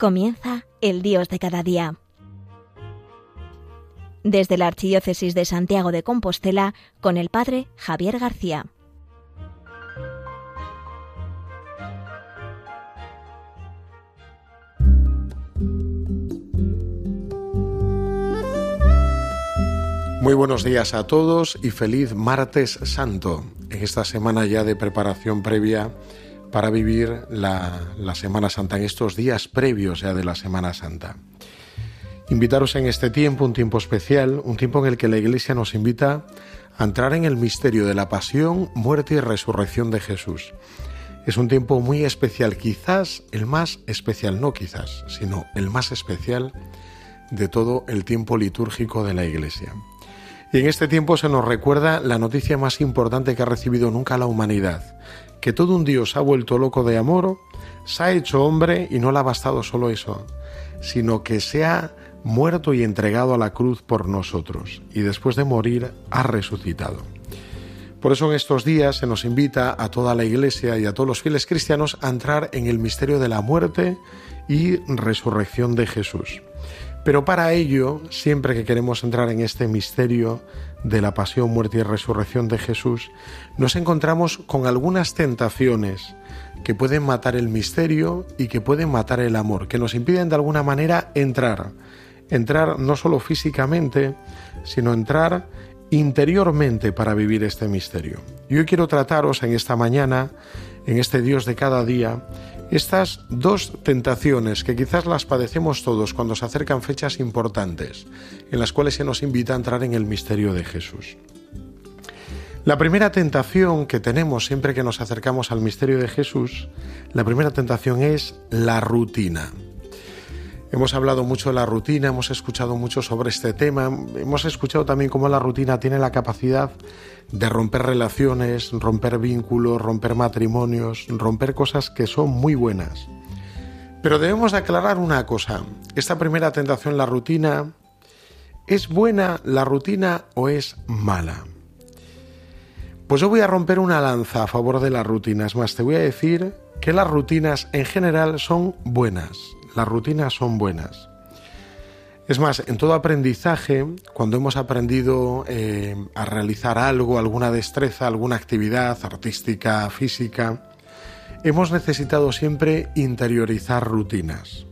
Comienza el Dios de cada día. Desde la Archidiócesis de Santiago de Compostela, con el Padre Javier García. Muy buenos días a todos y feliz martes santo, en esta semana ya de preparación previa para vivir la, Semana Santa, en estos días previos ya de la Semana Santa. Invitaros en este tiempo, un tiempo especial, un tiempo en el que la Iglesia nos invita a entrar en el misterio de la pasión, muerte y resurrección de Jesús. Es un tiempo muy especial, quizás el más especial, no quizás, sino el más especial de todo el tiempo litúrgico de la Iglesia. Y en este tiempo se nos recuerda la noticia más importante que ha recibido nunca la humanidad, que todo un Dios ha vuelto loco de amor, se ha hecho hombre y no le ha bastado solo eso, sino que se ha muerto y entregado a la cruz por nosotros, y después de morir ha resucitado. Por eso en estos días se nos invita a toda la Iglesia y a todos los fieles cristianos a entrar en el misterio de la muerte y resurrección de Jesús. Pero para ello, siempre que queremos entrar en este misterio de la pasión, muerte y resurrección de Jesús, nos encontramos con algunas tentaciones que pueden matar el misterio y que pueden matar el amor, que nos impiden de alguna manera entrar. Entrar no solo físicamente, sino entrar interiormente para vivir este misterio. Y hoy quiero trataros en esta mañana, en este Dios de cada día, estas dos tentaciones que quizás las padecemos todos cuando se acercan fechas importantes, en las cuales se nos invita a entrar en el misterio de Jesús. La primera tentación que tenemos siempre que nos acercamos al misterio de Jesús, la primera tentación es la rutina. Hemos hablado mucho de la rutina, hemos escuchado mucho sobre este tema, hemos escuchado también cómo la rutina tiene la capacidad de romper relaciones, romper vínculos, romper matrimonios, romper cosas que son muy buenas. Pero debemos aclarar una cosa, esta primera tentación, la rutina, ¿es buena la rutina o es mala? Pues yo voy a romper una lanza a favor de las rutinas, más te voy a decir que las rutinas en general son buenas las rutinas son buenas. Es más, en todo aprendizaje, cuando hemos aprendido eh, a realizar algo, alguna destreza, alguna actividad artística, física, hemos necesitado siempre interiorizar rutinas.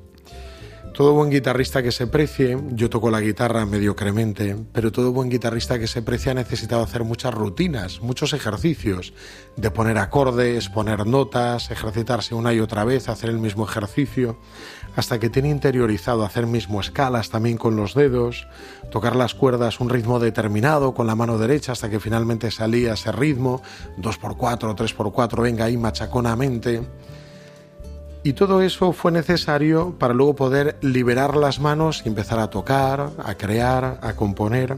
Todo buen guitarrista que se precie, yo toco la guitarra mediocremente, pero todo buen guitarrista que se precie ha necesitado hacer muchas rutinas, muchos ejercicios, de poner acordes, poner notas, ejercitarse una y otra vez, hacer el mismo ejercicio, hasta que tiene interiorizado hacer mismo escalas también con los dedos, tocar las cuerdas un ritmo determinado con la mano derecha hasta que finalmente salía ese ritmo, 2x4, 3x4, venga ahí machaconamente y todo eso fue necesario para luego poder liberar las manos y empezar a tocar, a crear, a componer.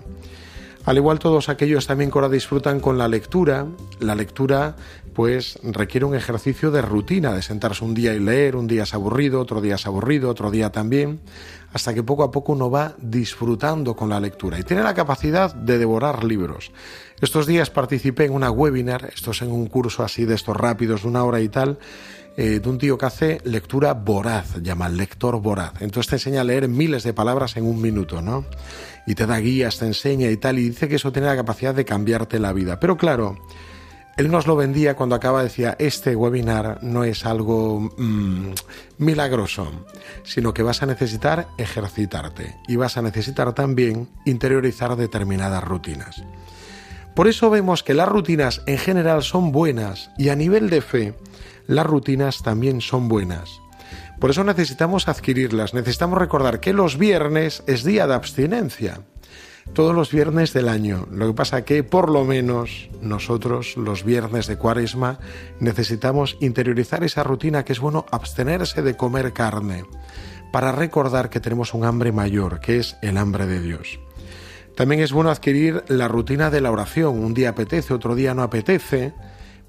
Al igual todos aquellos también que ahora disfrutan con la lectura, la lectura pues requiere un ejercicio de rutina, de sentarse un día y leer, un día es aburrido, otro día es aburrido, otro día también, hasta que poco a poco uno va disfrutando con la lectura y tiene la capacidad de devorar libros. Estos días participé en una webinar, esto es en un curso así de estos rápidos de una hora y tal, eh, de un tío que hace lectura voraz, llama lector voraz. Entonces te enseña a leer miles de palabras en un minuto, ¿no? Y te da guías, te enseña y tal, y dice que eso tiene la capacidad de cambiarte la vida. Pero claro, él nos lo vendía cuando acaba, decía, este webinar no es algo mm, milagroso, sino que vas a necesitar ejercitarte y vas a necesitar también interiorizar determinadas rutinas. Por eso vemos que las rutinas en general son buenas y a nivel de fe las rutinas también son buenas. Por eso necesitamos adquirirlas, necesitamos recordar que los viernes es día de abstinencia. Todos los viernes del año. Lo que pasa que por lo menos nosotros los viernes de cuaresma necesitamos interiorizar esa rutina que es bueno abstenerse de comer carne para recordar que tenemos un hambre mayor, que es el hambre de Dios. También es bueno adquirir la rutina de la oración. Un día apetece, otro día no apetece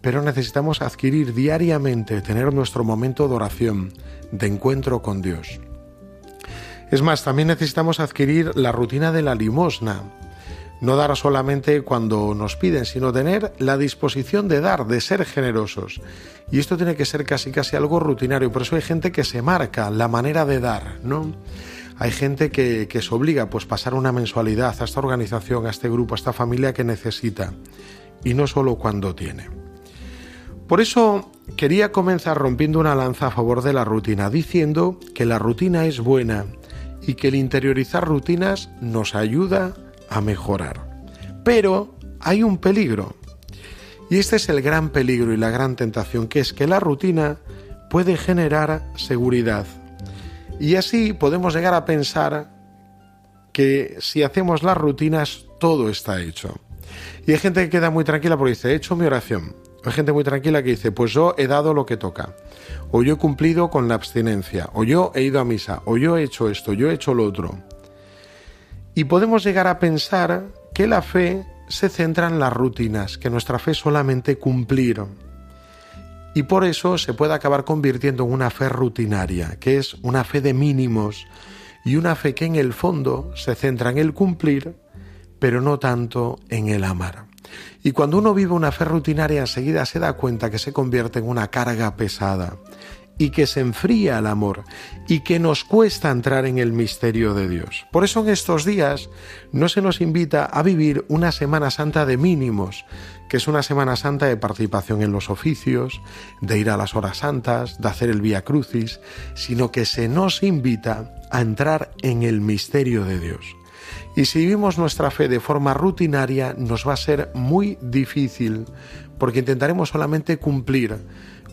pero necesitamos adquirir diariamente, tener nuestro momento de oración, de encuentro con Dios. Es más, también necesitamos adquirir la rutina de la limosna. No dar solamente cuando nos piden, sino tener la disposición de dar, de ser generosos. Y esto tiene que ser casi casi algo rutinario. Por eso hay gente que se marca la manera de dar, ¿no? Hay gente que, que se obliga pues pasar una mensualidad a esta organización, a este grupo, a esta familia que necesita. Y no solo cuando tiene. Por eso quería comenzar rompiendo una lanza a favor de la rutina, diciendo que la rutina es buena y que el interiorizar rutinas nos ayuda a mejorar. Pero hay un peligro. Y este es el gran peligro y la gran tentación, que es que la rutina puede generar seguridad. Y así podemos llegar a pensar que si hacemos las rutinas todo está hecho. Y hay gente que queda muy tranquila porque dice, he hecho mi oración. Hay gente muy tranquila que dice, pues yo he dado lo que toca. O yo he cumplido con la abstinencia. O yo he ido a misa. O yo he hecho esto. Yo he hecho lo otro. Y podemos llegar a pensar que la fe se centra en las rutinas, que nuestra fe solamente cumplir. Y por eso se puede acabar convirtiendo en una fe rutinaria, que es una fe de mínimos y una fe que en el fondo se centra en el cumplir, pero no tanto en el amar. Y cuando uno vive una fe rutinaria enseguida se da cuenta que se convierte en una carga pesada y que se enfría el amor y que nos cuesta entrar en el misterio de Dios. Por eso en estos días no se nos invita a vivir una Semana Santa de mínimos, que es una Semana Santa de participación en los oficios, de ir a las horas santas, de hacer el Vía Crucis, sino que se nos invita a entrar en el misterio de Dios. Y si vivimos nuestra fe de forma rutinaria, nos va a ser muy difícil, porque intentaremos solamente cumplir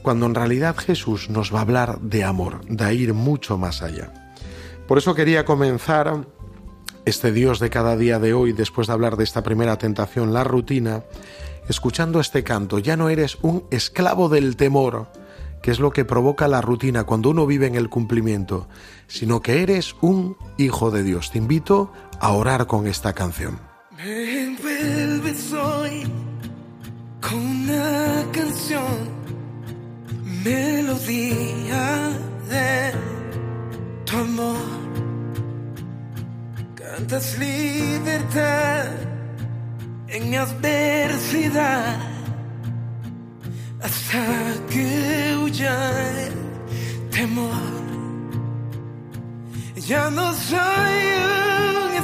cuando en realidad Jesús nos va a hablar de amor, de ir mucho más allá. Por eso quería comenzar este Dios de cada día de hoy, después de hablar de esta primera tentación, la rutina, escuchando este canto. Ya no eres un esclavo del temor, que es lo que provoca la rutina cuando uno vive en el cumplimiento, sino que eres un hijo de Dios. Te invito a orar con esta canción. Me hoy con una canción melodía de tu amor. Cantas libertad en mi adversidad hasta que huya el temor. Ya no soy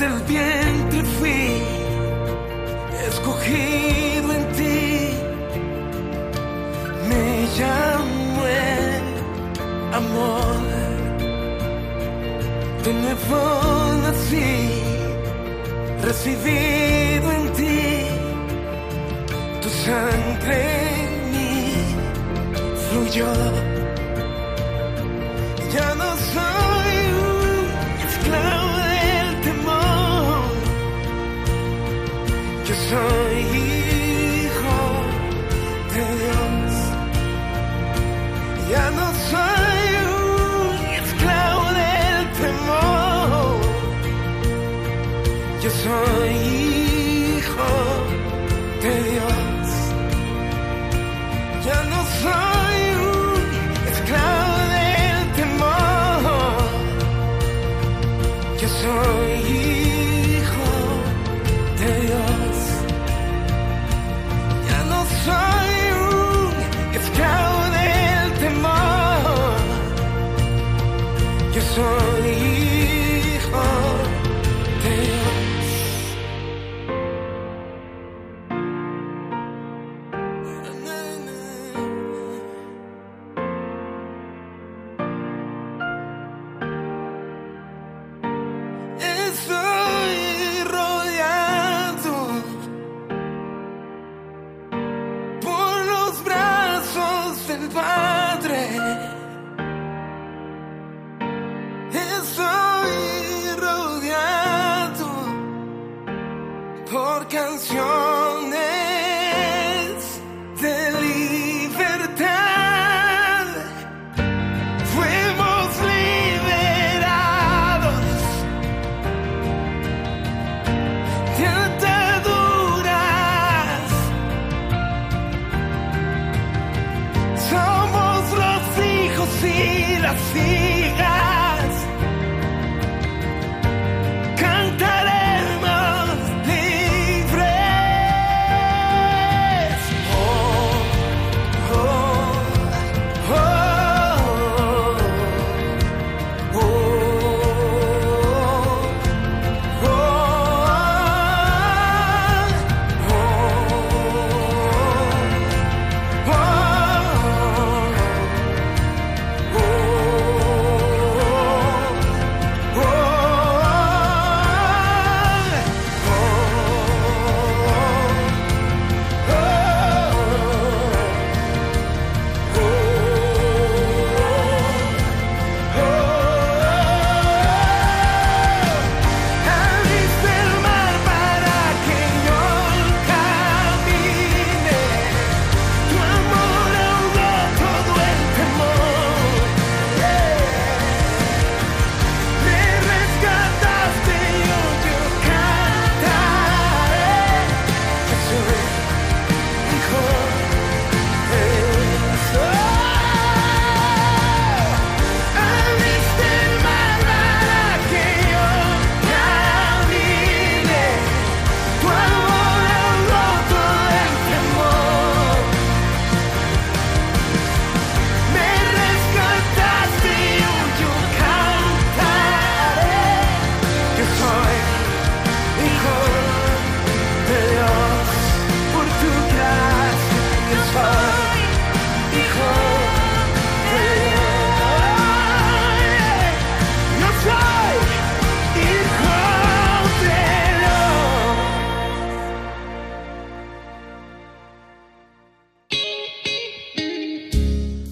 Desde el vientre fui escogido llamo el amor. De nuevo nací, recibido en ti, tu sangre en mí fluyó. Yo goodbye.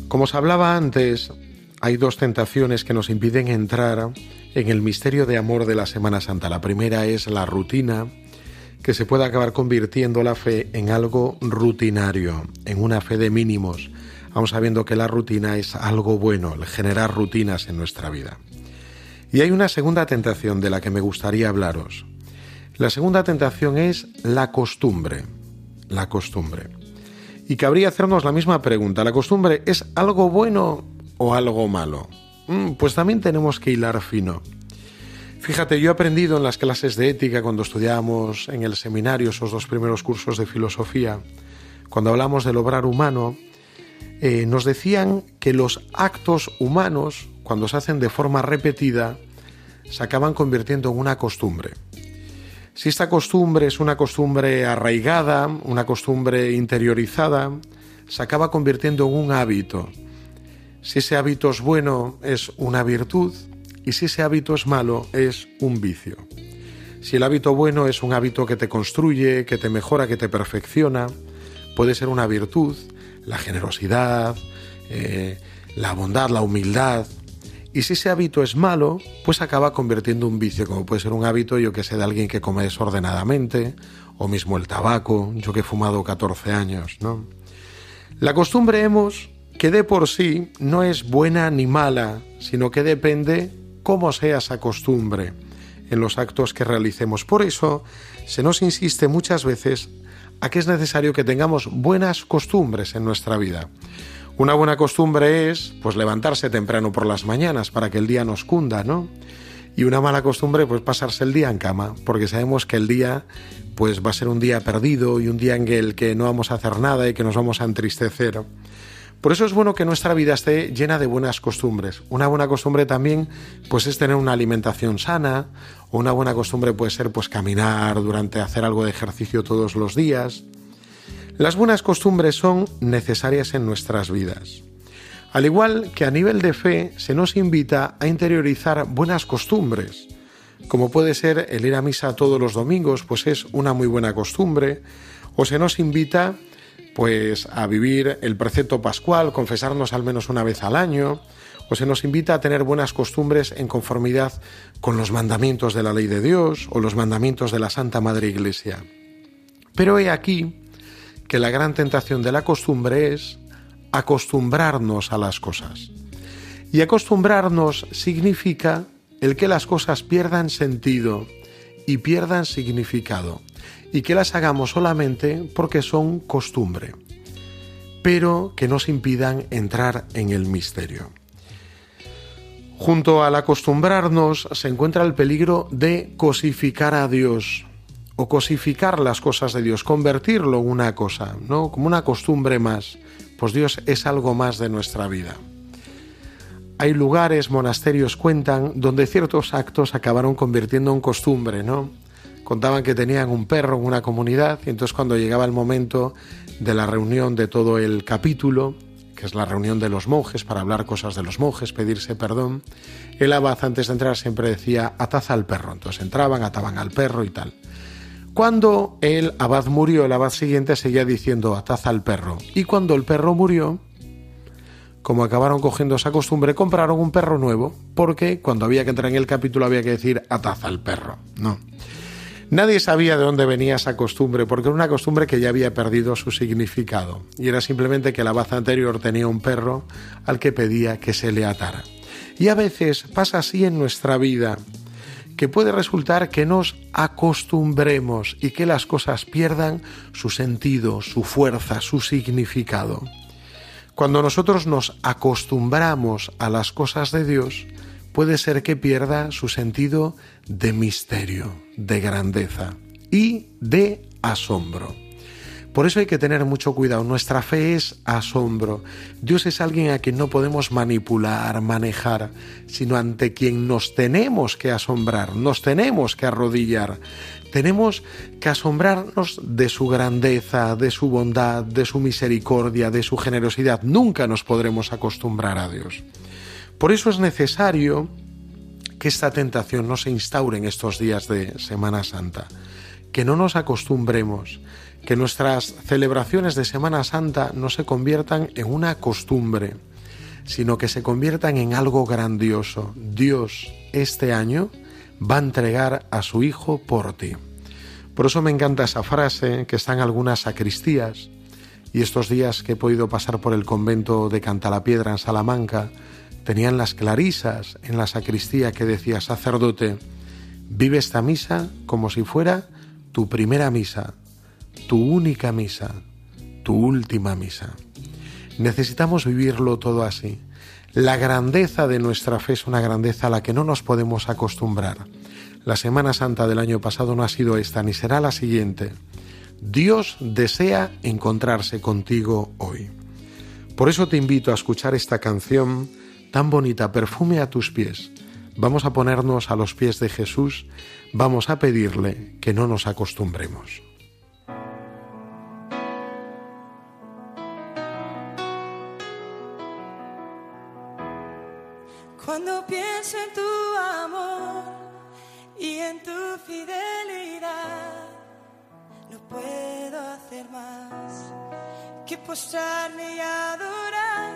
Como os hablaba antes, hay dos tentaciones que nos impiden entrar en el misterio de amor de la Semana Santa. La primera es la rutina, que se puede acabar convirtiendo la fe en algo rutinario, en una fe de mínimos, aun sabiendo que la rutina es algo bueno, el generar rutinas en nuestra vida. Y hay una segunda tentación de la que me gustaría hablaros. La segunda tentación es la costumbre. La costumbre. Y cabría hacernos la misma pregunta. ¿La costumbre es algo bueno o algo malo? Mm, pues también tenemos que hilar fino. Fíjate, yo he aprendido en las clases de ética cuando estudiábamos en el seminario esos dos primeros cursos de filosofía, cuando hablamos del obrar humano, eh, nos decían que los actos humanos, cuando se hacen de forma repetida, se acaban convirtiendo en una costumbre. Si esta costumbre es una costumbre arraigada, una costumbre interiorizada, se acaba convirtiendo en un hábito. Si ese hábito es bueno, es una virtud, y si ese hábito es malo, es un vicio. Si el hábito bueno es un hábito que te construye, que te mejora, que te perfecciona, puede ser una virtud, la generosidad, eh, la bondad, la humildad. Y si ese hábito es malo, pues acaba convirtiendo un vicio, como puede ser un hábito, yo que sé, de alguien que come desordenadamente, o mismo el tabaco, yo que he fumado 14 años, ¿no? La costumbre hemos que de por sí no es buena ni mala, sino que depende cómo sea esa costumbre en los actos que realicemos. Por eso se nos insiste muchas veces a que es necesario que tengamos buenas costumbres en nuestra vida. Una buena costumbre es pues levantarse temprano por las mañanas para que el día nos cunda, ¿no? Y una mala costumbre pues pasarse el día en cama, porque sabemos que el día pues va a ser un día perdido y un día en el que no vamos a hacer nada y que nos vamos a entristecer. Por eso es bueno que nuestra vida esté llena de buenas costumbres. Una buena costumbre también pues es tener una alimentación sana, una buena costumbre puede ser pues caminar durante hacer algo de ejercicio todos los días. Las buenas costumbres son necesarias en nuestras vidas. Al igual que a nivel de fe se nos invita a interiorizar buenas costumbres, como puede ser el ir a misa todos los domingos, pues es una muy buena costumbre, o se nos invita pues a vivir el precepto pascual, confesarnos al menos una vez al año, o se nos invita a tener buenas costumbres en conformidad con los mandamientos de la ley de Dios o los mandamientos de la Santa Madre Iglesia. Pero he aquí que la gran tentación de la costumbre es acostumbrarnos a las cosas. Y acostumbrarnos significa el que las cosas pierdan sentido y pierdan significado y que las hagamos solamente porque son costumbre, pero que nos impidan entrar en el misterio. Junto al acostumbrarnos se encuentra el peligro de cosificar a Dios o cosificar las cosas de Dios, convertirlo en una cosa, ¿no? Como una costumbre más. Pues Dios es algo más de nuestra vida. Hay lugares, monasterios cuentan, donde ciertos actos acabaron convirtiendo en costumbre, ¿no? Contaban que tenían un perro en una comunidad y entonces cuando llegaba el momento de la reunión de todo el capítulo, que es la reunión de los monjes para hablar cosas de los monjes, pedirse perdón, el abad antes de entrar siempre decía ataza al perro. Entonces entraban, ataban al perro y tal. Cuando el abad murió, el abad siguiente seguía diciendo ataza al perro. Y cuando el perro murió, como acabaron cogiendo esa costumbre, compraron un perro nuevo, porque cuando había que entrar en el capítulo había que decir ataza al perro. No. Nadie sabía de dónde venía esa costumbre, porque era una costumbre que ya había perdido su significado, y era simplemente que la abad anterior tenía un perro al que pedía que se le atara. Y a veces pasa así en nuestra vida, que puede resultar que nos acostumbremos y que las cosas pierdan su sentido, su fuerza, su significado. Cuando nosotros nos acostumbramos a las cosas de Dios, puede ser que pierda su sentido de misterio, de grandeza y de asombro. Por eso hay que tener mucho cuidado. Nuestra fe es asombro. Dios es alguien a quien no podemos manipular, manejar, sino ante quien nos tenemos que asombrar, nos tenemos que arrodillar. Tenemos que asombrarnos de su grandeza, de su bondad, de su misericordia, de su generosidad. Nunca nos podremos acostumbrar a Dios. Por eso es necesario que esta tentación no se instaure en estos días de Semana Santa, que no nos acostumbremos, que nuestras celebraciones de Semana Santa no se conviertan en una costumbre, sino que se conviertan en algo grandioso. Dios este año va a entregar a su Hijo por ti. Por eso me encanta esa frase que está en algunas sacristías y estos días que he podido pasar por el convento de Cantalapiedra en Salamanca, tenían las clarisas en la sacristía que decía sacerdote, vive esta misa como si fuera tu primera misa, tu única misa, tu última misa. Necesitamos vivirlo todo así. La grandeza de nuestra fe es una grandeza a la que no nos podemos acostumbrar. La Semana Santa del año pasado no ha sido esta, ni será la siguiente. Dios desea encontrarse contigo hoy. Por eso te invito a escuchar esta canción tan bonita, perfume a tus pies. Vamos a ponernos a los pies de Jesús, vamos a pedirle que no nos acostumbremos. Y adorar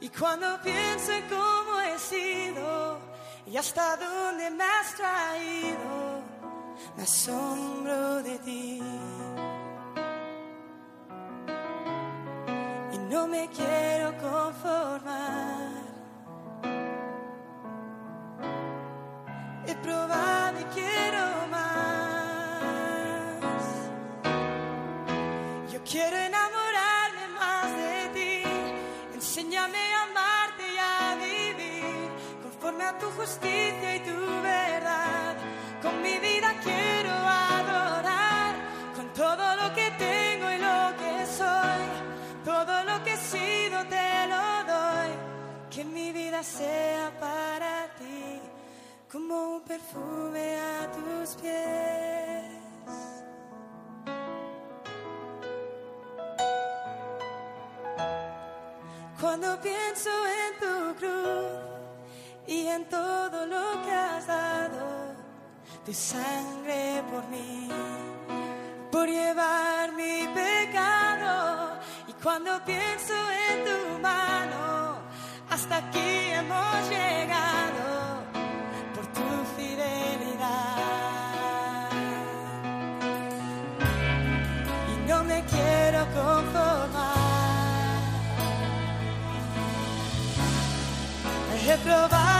y cuando pienso en cómo he sido y hasta dónde me has traído, me asombro de ti. Y no me quiero conformar. He probado y quiero tu justicia y tu verdad. Con mi vida quiero adorar, con todo lo que tengo y lo que soy, todo lo que he sido te lo doy. Que mi vida sea para ti como un perfume a tus pies. Cuando pienso en tu cruz y en todo lo que has dado, tu sangre por mí, por llevar mi pecado. Y cuando pienso en tu mano, hasta aquí hemos llegado por tu fidelidad. Y no me quiero conformar. He probado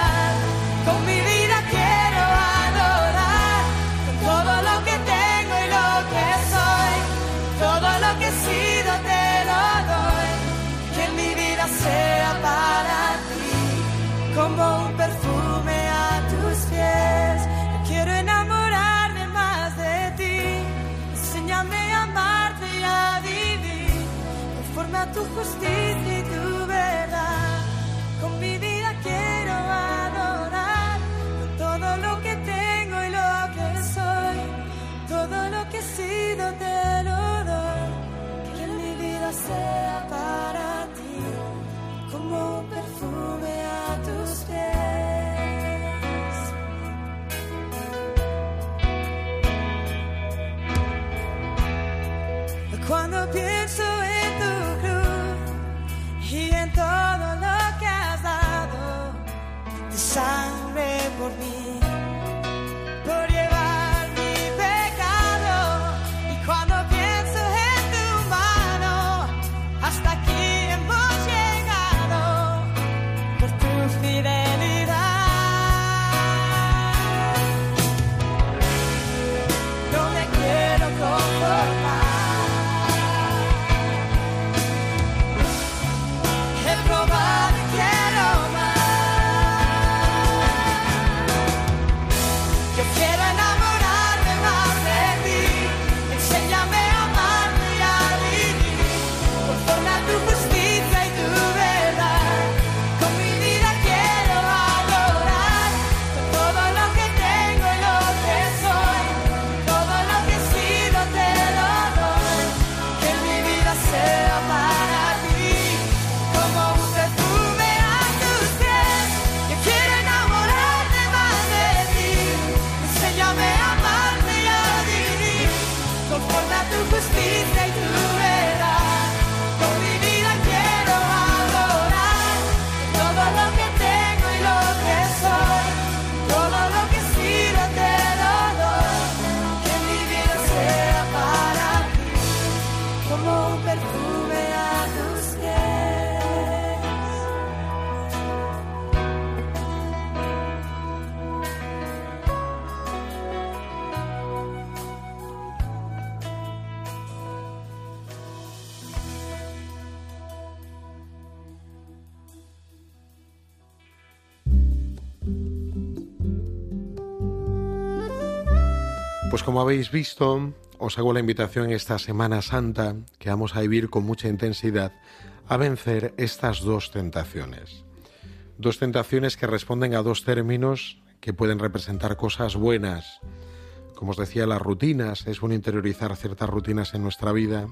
Cuando pienso en tu cruz y en todo lo que has dado, de sangre por mí, Pues como habéis visto, os hago la invitación esta Semana Santa, que vamos a vivir con mucha intensidad, a vencer estas dos tentaciones. Dos tentaciones que responden a dos términos que pueden representar cosas buenas. Como os decía, las rutinas, es bueno interiorizar ciertas rutinas en nuestra vida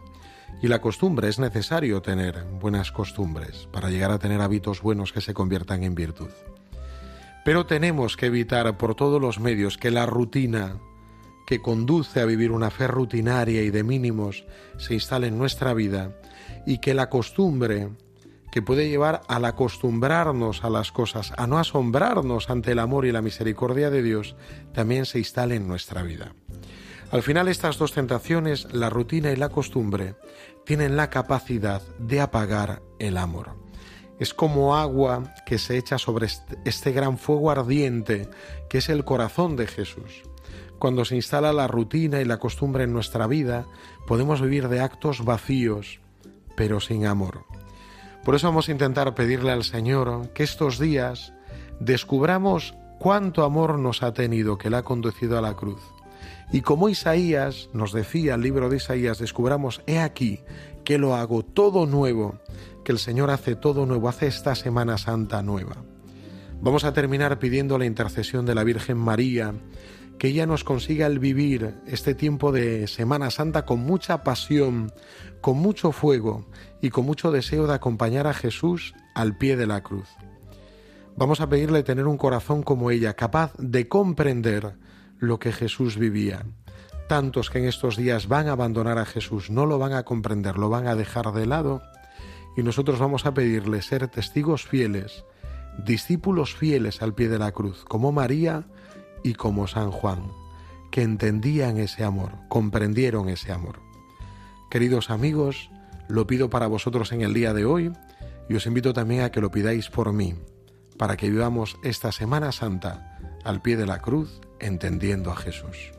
y la costumbre, es necesario tener buenas costumbres para llegar a tener hábitos buenos que se conviertan en virtud. Pero tenemos que evitar por todos los medios que la rutina que conduce a vivir una fe rutinaria y de mínimos se instale en nuestra vida y que la costumbre que puede llevar al acostumbrarnos a las cosas, a no asombrarnos ante el amor y la misericordia de Dios, también se instale en nuestra vida. Al final estas dos tentaciones, la rutina y la costumbre, tienen la capacidad de apagar el amor. Es como agua que se echa sobre este, este gran fuego ardiente que es el corazón de Jesús. Cuando se instala la rutina y la costumbre en nuestra vida, podemos vivir de actos vacíos, pero sin amor. Por eso vamos a intentar pedirle al Señor que estos días descubramos cuánto amor nos ha tenido que le ha conducido a la cruz. Y como Isaías nos decía el libro de Isaías, descubramos, he aquí que lo hago todo nuevo, que el Señor hace todo nuevo, hace esta Semana Santa nueva. Vamos a terminar pidiendo la intercesión de la Virgen María, que ella nos consiga el vivir este tiempo de Semana Santa con mucha pasión, con mucho fuego y con mucho deseo de acompañar a Jesús al pie de la cruz. Vamos a pedirle tener un corazón como ella, capaz de comprender lo que Jesús vivía. Tantos que en estos días van a abandonar a Jesús, no lo van a comprender, lo van a dejar de lado, y nosotros vamos a pedirle ser testigos fieles, discípulos fieles al pie de la cruz, como María y como San Juan, que entendían ese amor, comprendieron ese amor. Queridos amigos, lo pido para vosotros en el día de hoy y os invito también a que lo pidáis por mí, para que vivamos esta Semana Santa al pie de la cruz, entendiendo a Jesús.